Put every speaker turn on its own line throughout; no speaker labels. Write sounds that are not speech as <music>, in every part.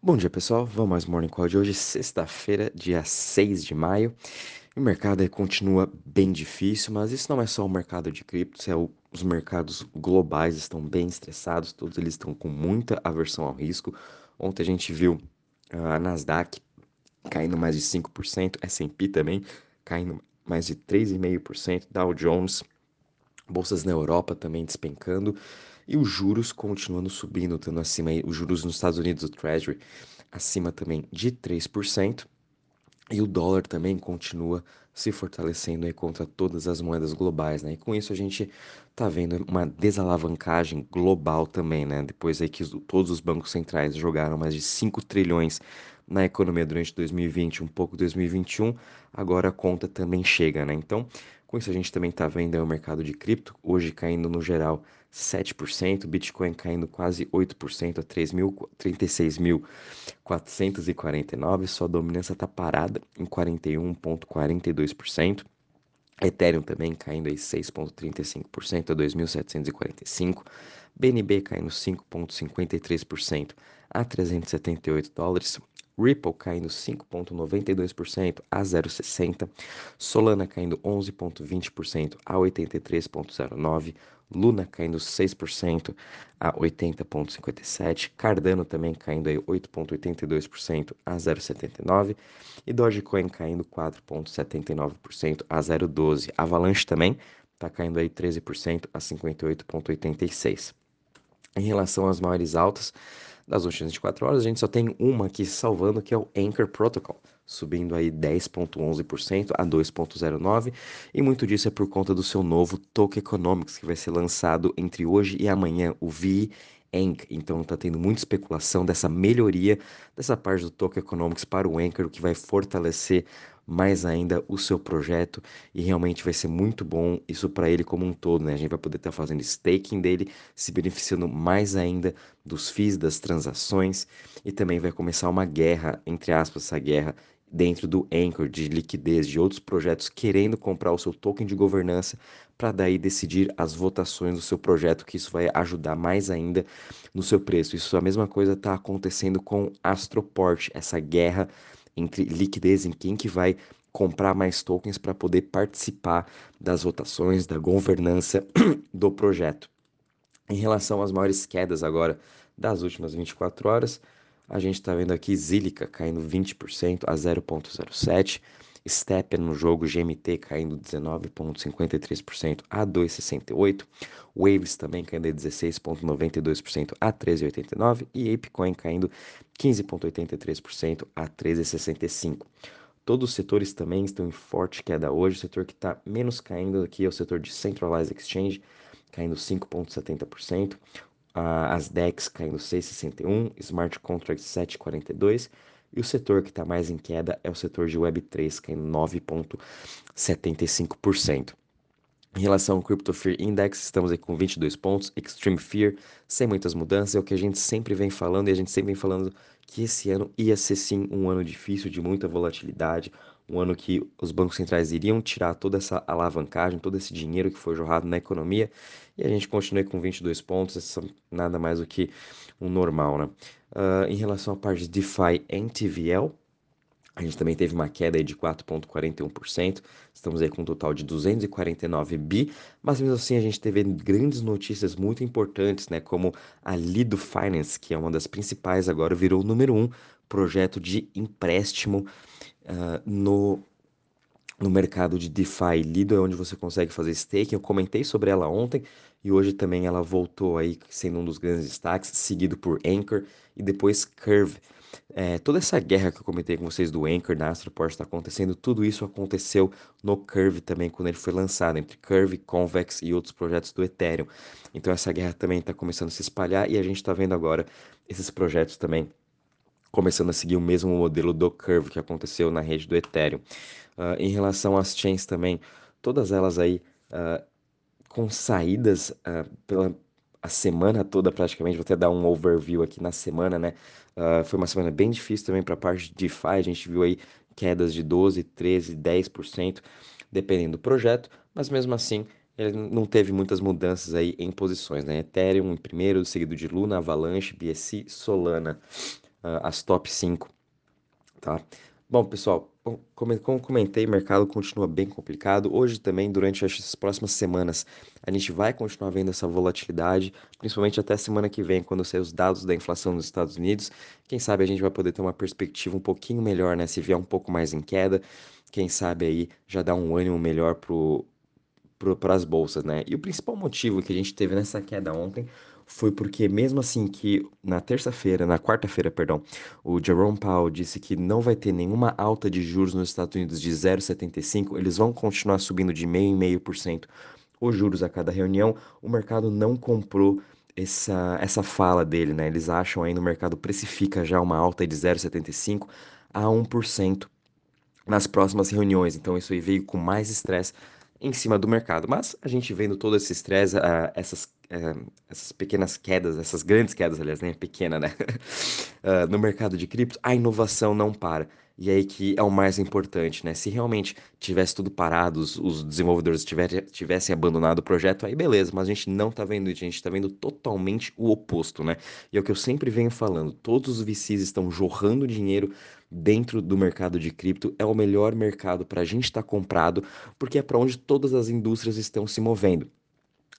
Bom dia, pessoal. Vamos mais Morning Call de hoje, sexta-feira, dia 6 de maio. O mercado continua bem difícil, mas isso não é só o mercado de criptos, é o, os mercados globais estão bem estressados, todos eles estão com muita aversão ao risco. Ontem a gente viu a Nasdaq caindo mais de 5%, S&P também caindo mais de 3,5%, Dow Jones, bolsas na Europa também despencando. E os juros continuando subindo, estando acima aí, os juros nos Estados Unidos, o Treasury, acima também de 3%. E o dólar também continua se fortalecendo aí contra todas as moedas globais, né? E com isso a gente tá vendo uma desalavancagem global também, né? Depois aí que todos os bancos centrais jogaram mais de 5 trilhões na economia durante 2020, um pouco 2021, agora a conta também chega, né? Então, com isso a gente também tá vendo o mercado de cripto, hoje caindo no geral 7%, Bitcoin caindo quase 8% a 36.449, sua dominância está parada em 41,42%. Ethereum também caindo aí 6,35% a 2.745. BNB caindo 5,53% a 378 dólares. Ripple caindo 5,92% a 0,60, Solana caindo 11,20% a 83,09, Luna caindo 6% a 80,57, Cardano também caindo 8,82% a 0,79 e Dogecoin caindo 4,79% a 0,12. Avalanche também está caindo aí 13% a 58,86. Em relação às maiores altas, das últimas 24 horas, a gente só tem uma aqui salvando, que é o Anchor Protocol, subindo aí 10,11% a 2,09%, e muito disso é por conta do seu novo Token Economics, que vai ser lançado entre hoje e amanhã, o VE Então está tendo muita especulação dessa melhoria dessa parte do Token Economics para o Anchor, o que vai fortalecer mais ainda o seu projeto e realmente vai ser muito bom isso para ele como um todo, né? A gente vai poder estar tá fazendo staking dele, se beneficiando mais ainda dos FIIs, das transações e também vai começar uma guerra, entre aspas, essa guerra dentro do Anchor de liquidez de outros projetos querendo comprar o seu token de governança para daí decidir as votações do seu projeto, que isso vai ajudar mais ainda no seu preço. Isso a mesma coisa está acontecendo com Astroport, essa guerra entre liquidez em quem que vai comprar mais tokens para poder participar das votações, da governança <clears throat> do projeto. Em relação às maiores quedas agora das últimas 24 horas, a gente está vendo aqui Zilica caindo 20% a 0,07%, Stepper no jogo GMT caindo 19,53% a 2,68%, Waves também caindo 16,92% a 13,89% e Apecoin caindo 15,83% a 13,65%. Todos os setores também estão em forte queda hoje. O setor que está menos caindo aqui é o setor de Centralized Exchange, caindo 5,70%. As DEX caindo 6,61%, Smart Contracts 7,42%. E o setor que está mais em queda é o setor de Web3, caindo 9,75%. Em relação ao Crypto Fear Index, estamos aqui com 22 pontos. Extreme Fear, sem muitas mudanças, é o que a gente sempre vem falando e a gente sempre vem falando que esse ano ia ser sim um ano difícil, de muita volatilidade, um ano que os bancos centrais iriam tirar toda essa alavancagem, todo esse dinheiro que foi jorrado na economia, e a gente continua com 22 pontos, isso nada mais do que um normal, né? Uh, em relação à parte de DeFi em TVL, a gente também teve uma queda de 4,41%, estamos aí com um total de 249 bi, mas mesmo assim a gente teve grandes notícias muito importantes, né, como a Lido Finance, que é uma das principais agora, virou o número um projeto de empréstimo uh, no, no mercado de DeFi. Lido é onde você consegue fazer staking, eu comentei sobre ela ontem, e hoje também ela voltou aí sendo um dos grandes destaques, seguido por Anchor e depois Curve. É, toda essa guerra que eu comentei com vocês do Anchor, da Astroport está acontecendo, tudo isso aconteceu no Curve também, quando ele foi lançado, entre Curve, Convex e outros projetos do Ethereum. Então essa guerra também está começando a se espalhar e a gente está vendo agora esses projetos também começando a seguir o mesmo modelo do Curve que aconteceu na rede do Ethereum. Uh, em relação às chains também, todas elas aí uh, com saídas uh, pela a semana toda praticamente, vou até dar um overview aqui na semana, né? Foi uma semana bem difícil também para a parte de DeFi, a gente viu aí quedas de 12, 13, 10%, dependendo do projeto, mas mesmo assim ele não teve muitas mudanças aí em posições, né? Ethereum em primeiro, seguido de Luna, Avalanche, BSC, Solana. Uh, as top 5, tá? Bom, pessoal, como, comentei, o mercado continua bem complicado. Hoje também, durante as próximas semanas, a gente vai continuar vendo essa volatilidade, principalmente até semana que vem, quando sair os dados da inflação nos Estados Unidos. Quem sabe a gente vai poder ter uma perspectiva um pouquinho melhor, né? Se vier um pouco mais em queda, quem sabe aí já dá um ânimo melhor para as bolsas, né? E o principal motivo que a gente teve nessa queda ontem foi porque mesmo assim que na terça-feira, na quarta-feira, perdão, o Jerome Powell disse que não vai ter nenhuma alta de juros nos Estados Unidos de 0,75, eles vão continuar subindo de meio em meio por cento os juros a cada reunião. O mercado não comprou essa, essa fala dele, né? Eles acham aí no mercado precifica já uma alta de 0,75 a 1% nas próximas reuniões. Então isso aí veio com mais estresse em cima do mercado. Mas a gente vendo todo esse estresse, uh, essas, uh, essas pequenas quedas, essas grandes quedas, aliás, nem né? pequena, né? uh, <laughs> no mercado de cripto, a inovação não para. E aí que é o mais importante, né? Se realmente tivesse tudo parado, os, os desenvolvedores tivessem abandonado o projeto, aí beleza, mas a gente não tá vendo isso, a gente tá vendo totalmente o oposto, né? E é o que eu sempre venho falando, todos os VCs estão jorrando dinheiro dentro do mercado de cripto, é o melhor mercado para a gente estar tá comprado, porque é para onde todas as indústrias estão se movendo.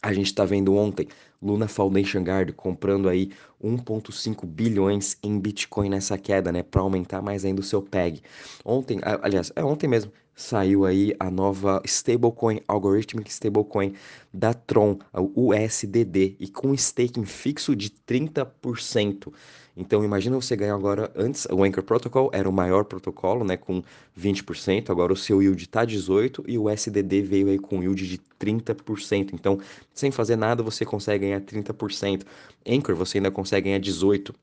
A gente está vendo ontem Luna Foundation Guard comprando aí 1,5 bilhões em Bitcoin nessa queda, né, para aumentar mais ainda o seu PEG. Ontem, aliás, é ontem mesmo, saiu aí a nova stablecoin, algorithmic stablecoin da Tron, o USDD, e com staking fixo de 30%. Então imagina você ganhar agora, antes o Anchor Protocol era o maior protocolo, né, com 20%, agora o seu yield está 18% e o SDD veio aí com yield de 30%. Então, sem fazer nada, você consegue ganhar 30%. Anchor você ainda consegue ganhar 18%.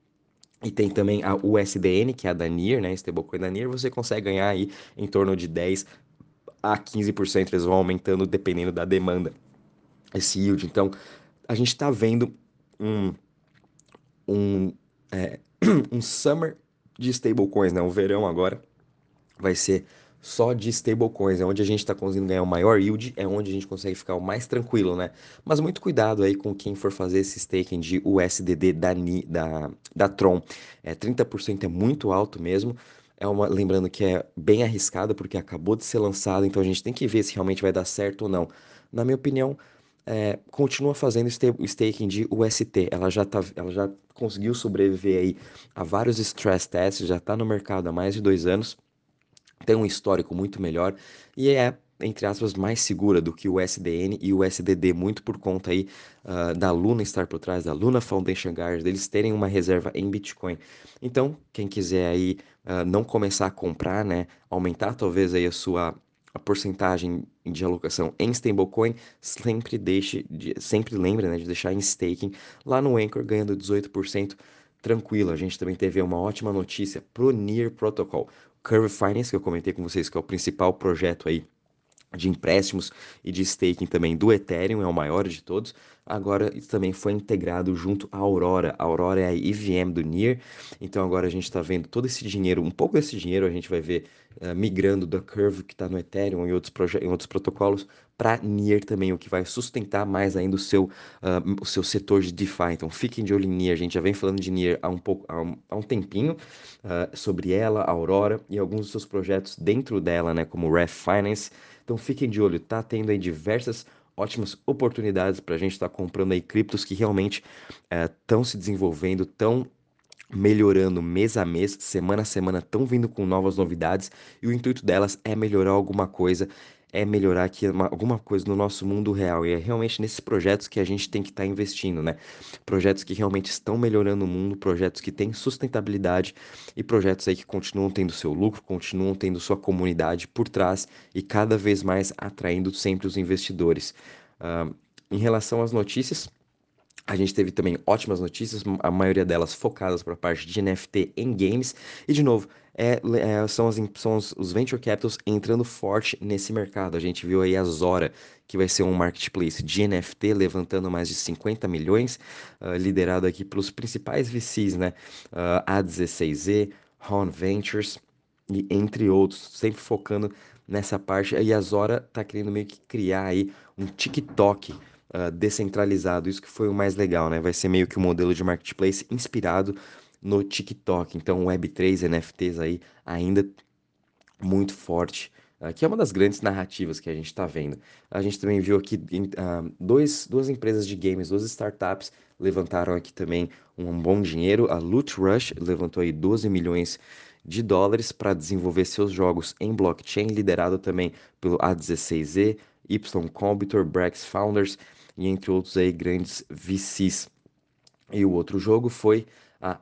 E tem também a USDN, que é a da NIR, né, stablecoin da NIR, você consegue ganhar aí em torno de 10 a 15%, eles vão aumentando dependendo da demanda, esse yield. Então, a gente está vendo um, um é, <clears throat> um summer de stablecoins, né? O verão agora vai ser só de stablecoins, é onde a gente está conseguindo ganhar o maior yield, é onde a gente consegue ficar o mais tranquilo, né? Mas muito cuidado aí com quem for fazer esse staking de USDD da, da, da Tron. É, 30% é muito alto mesmo. É uma, lembrando que é bem arriscado porque acabou de ser lançado, então a gente tem que ver se realmente vai dar certo ou não. Na minha opinião, é, continua fazendo staking de UST. Ela já, tá, ela já conseguiu sobreviver aí a vários stress tests, já está no mercado há mais de dois anos, tem um histórico muito melhor e é entre aspas, mais segura do que o SDN e o SDD, muito por conta aí uh, da Luna estar por trás, da Luna Foundation Guard, deles terem uma reserva em Bitcoin. Então, quem quiser aí uh, não começar a comprar, né, aumentar talvez aí a sua a porcentagem de alocação em stablecoin, sempre deixe, de, sempre lembre né, de deixar em staking lá no Anchor ganhando 18% tranquilo. A gente também teve uma ótima notícia pro Near Protocol. Curve Finance, que eu comentei com vocês, que é o principal projeto aí de empréstimos e de staking também do Ethereum, é o maior de todos. Agora isso também foi integrado junto à Aurora. A Aurora é a EVM do NIR. Então agora a gente está vendo todo esse dinheiro, um pouco desse dinheiro a gente vai ver uh, migrando da Curve que está no Ethereum e outros, em outros protocolos para NIR também, o que vai sustentar mais ainda o seu, uh, o seu setor de DeFi. Então fiquem de olho em NIR. A gente já vem falando de NIR há um, pouco, há um, há um tempinho uh, sobre ela, a Aurora e alguns dos seus projetos dentro dela, né, como Ref Finance. Então fiquem de olho, tá tendo aí diversas ótimas oportunidades para a gente estar tá comprando aí criptos que realmente estão eh, se desenvolvendo, estão melhorando mês a mês, semana a semana, estão vindo com novas novidades e o intuito delas é melhorar alguma coisa é melhorar aqui uma, alguma coisa no nosso mundo real. E é realmente nesses projetos que a gente tem que estar tá investindo, né? Projetos que realmente estão melhorando o mundo, projetos que têm sustentabilidade e projetos aí que continuam tendo seu lucro, continuam tendo sua comunidade por trás e cada vez mais atraindo sempre os investidores. Uh, em relação às notícias, a gente teve também ótimas notícias, a maioria delas focadas para a parte de NFT em games. E, de novo, é, é, são, as, são os, os, venture capitals entrando forte nesse mercado. A gente viu aí a Zora, que vai ser um marketplace de NFT, levantando mais de 50 milhões, uh, liderado aqui pelos principais VCs, né? Uh, A16Z, Horn Ventures, e entre outros, sempre focando nessa parte. E a Zora está querendo meio que criar aí um TikTok uh, descentralizado. Isso que foi o mais legal, né? Vai ser meio que um modelo de marketplace inspirado no TikTok. Então, Web3, NFTs aí ainda muito forte, uh, que é uma das grandes narrativas que a gente está vendo. A gente também viu aqui uh, dois, duas empresas de games, duas startups levantaram aqui também um bom dinheiro. A Loot Rush levantou aí 12 milhões de dólares para desenvolver seus jogos em blockchain, liderado também pelo A16Z, Y Computer, Brex Founders e entre outros aí grandes VCs. E o outro jogo foi a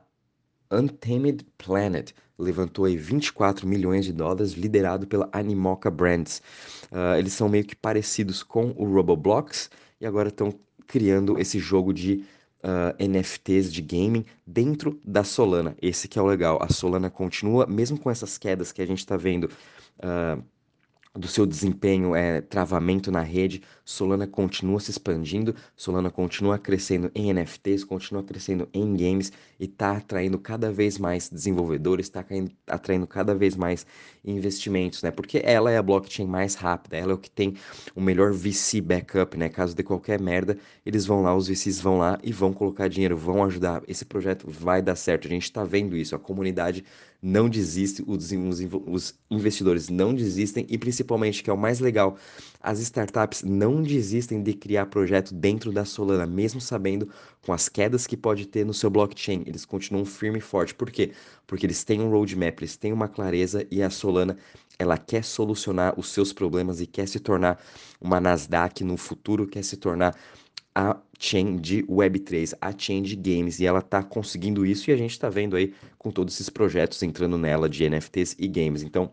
Untamed Planet, levantou aí 24 milhões de dólares, liderado pela Animoca Brands. Uh, eles são meio que parecidos com o Roblox e agora estão criando esse jogo de uh, ah, NFTs de gaming dentro da Solana. Esse que é o legal. A Solana continua, mesmo com essas quedas que a gente está vendo. Uh, do seu desempenho, é, travamento na rede, Solana continua se expandindo, Solana continua crescendo em NFTs, continua crescendo em games e está atraindo cada vez mais desenvolvedores, está atraindo cada vez mais investimentos, né? Porque ela é a blockchain mais rápida, ela é o que tem o melhor VC backup, né? Caso de qualquer merda, eles vão lá, os VCs vão lá e vão colocar dinheiro, vão ajudar. Esse projeto vai dar certo, a gente está vendo isso, a comunidade não desiste, os, os investidores não desistem e principalmente, que é o mais legal, as startups não desistem de criar projeto dentro da Solana, mesmo sabendo com as quedas que pode ter no seu blockchain. Eles continuam firme e forte. Por quê? Porque eles têm um roadmap, eles têm uma clareza e a Solana ela quer solucionar os seus problemas e quer se tornar uma Nasdaq no futuro, quer se tornar a chain de Web3, a chain de games, e ela está conseguindo isso e a gente está vendo aí com todos esses projetos entrando nela de NFTs e games. Então,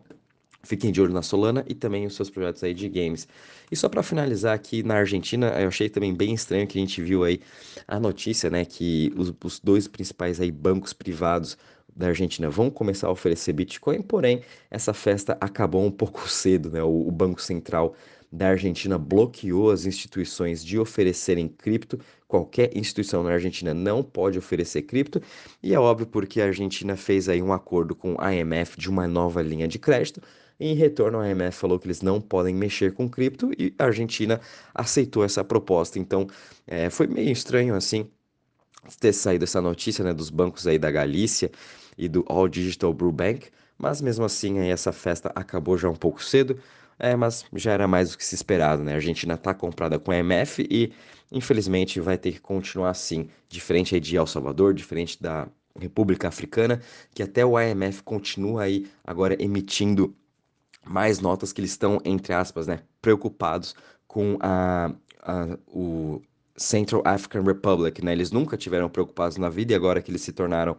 fiquem de olho na Solana e também os seus projetos aí de games. E só para finalizar aqui na Argentina, eu achei também bem estranho que a gente viu aí a notícia, né, que os, os dois principais aí bancos privados da Argentina vão começar a oferecer Bitcoin, porém essa festa acabou um pouco <laughs> cedo, né? O, o Banco Central da Argentina bloqueou as instituições de oferecerem cripto. Qualquer instituição na Argentina não pode oferecer cripto, e é óbvio porque a Argentina fez aí um acordo com a IMF de uma nova linha de crédito. E em retorno, a IMF falou que eles não podem mexer com cripto e a Argentina aceitou essa proposta. Então, é, foi meio estranho assim ter saído essa notícia né, dos bancos aí da Galícia e do All Digital Brew Bank, mas mesmo assim aí essa festa acabou já um pouco cedo. É, mas já era mais do que se esperado, né? A Argentina está comprada com a MF e, infelizmente, vai ter que continuar assim, diferente de El Salvador, diferente da República Africana, que até o IMF continua aí agora emitindo mais notas que eles estão, entre aspas, né, preocupados com a, a, o Central African Republic, né? Eles nunca tiveram preocupados na vida e agora que eles se tornaram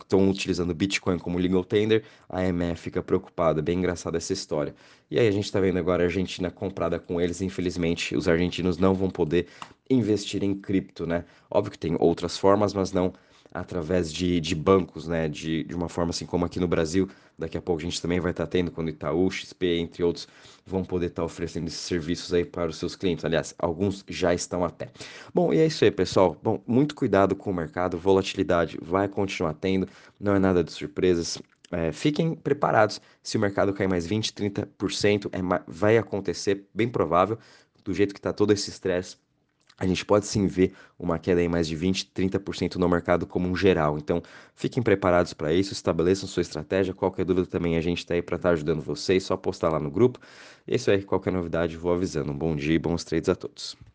estão uh, utilizando Bitcoin como legal tender, a IMF fica preocupada. Bem engraçada essa história. E aí a gente está vendo agora a Argentina comprada com eles. Infelizmente, os argentinos não vão poder investir em cripto, né? Óbvio que tem outras formas, mas não através de, de bancos, né? De, de uma forma assim como aqui no Brasil, daqui a pouco a gente também vai estar tendo, quando Itaú, XP, entre outros, vão poder estar oferecendo esses serviços aí para os seus clientes. Aliás, alguns já estão até. Bom, e é isso aí, pessoal. Bom, muito cuidado com o mercado, volatilidade vai continuar tendo, não é nada de surpresas. É, fiquem preparados. Se o mercado cair mais 20, 30%, é, vai acontecer, bem provável, do jeito que está todo esse estresse a gente pode sim ver uma queda em mais de 20, 30% no mercado como um geral. Então, fiquem preparados para isso, estabeleçam sua estratégia. Qualquer dúvida também a gente está aí para estar tá ajudando vocês, só postar lá no grupo. E é isso aí, qualquer novidade vou avisando. Um bom dia e bons trades a todos.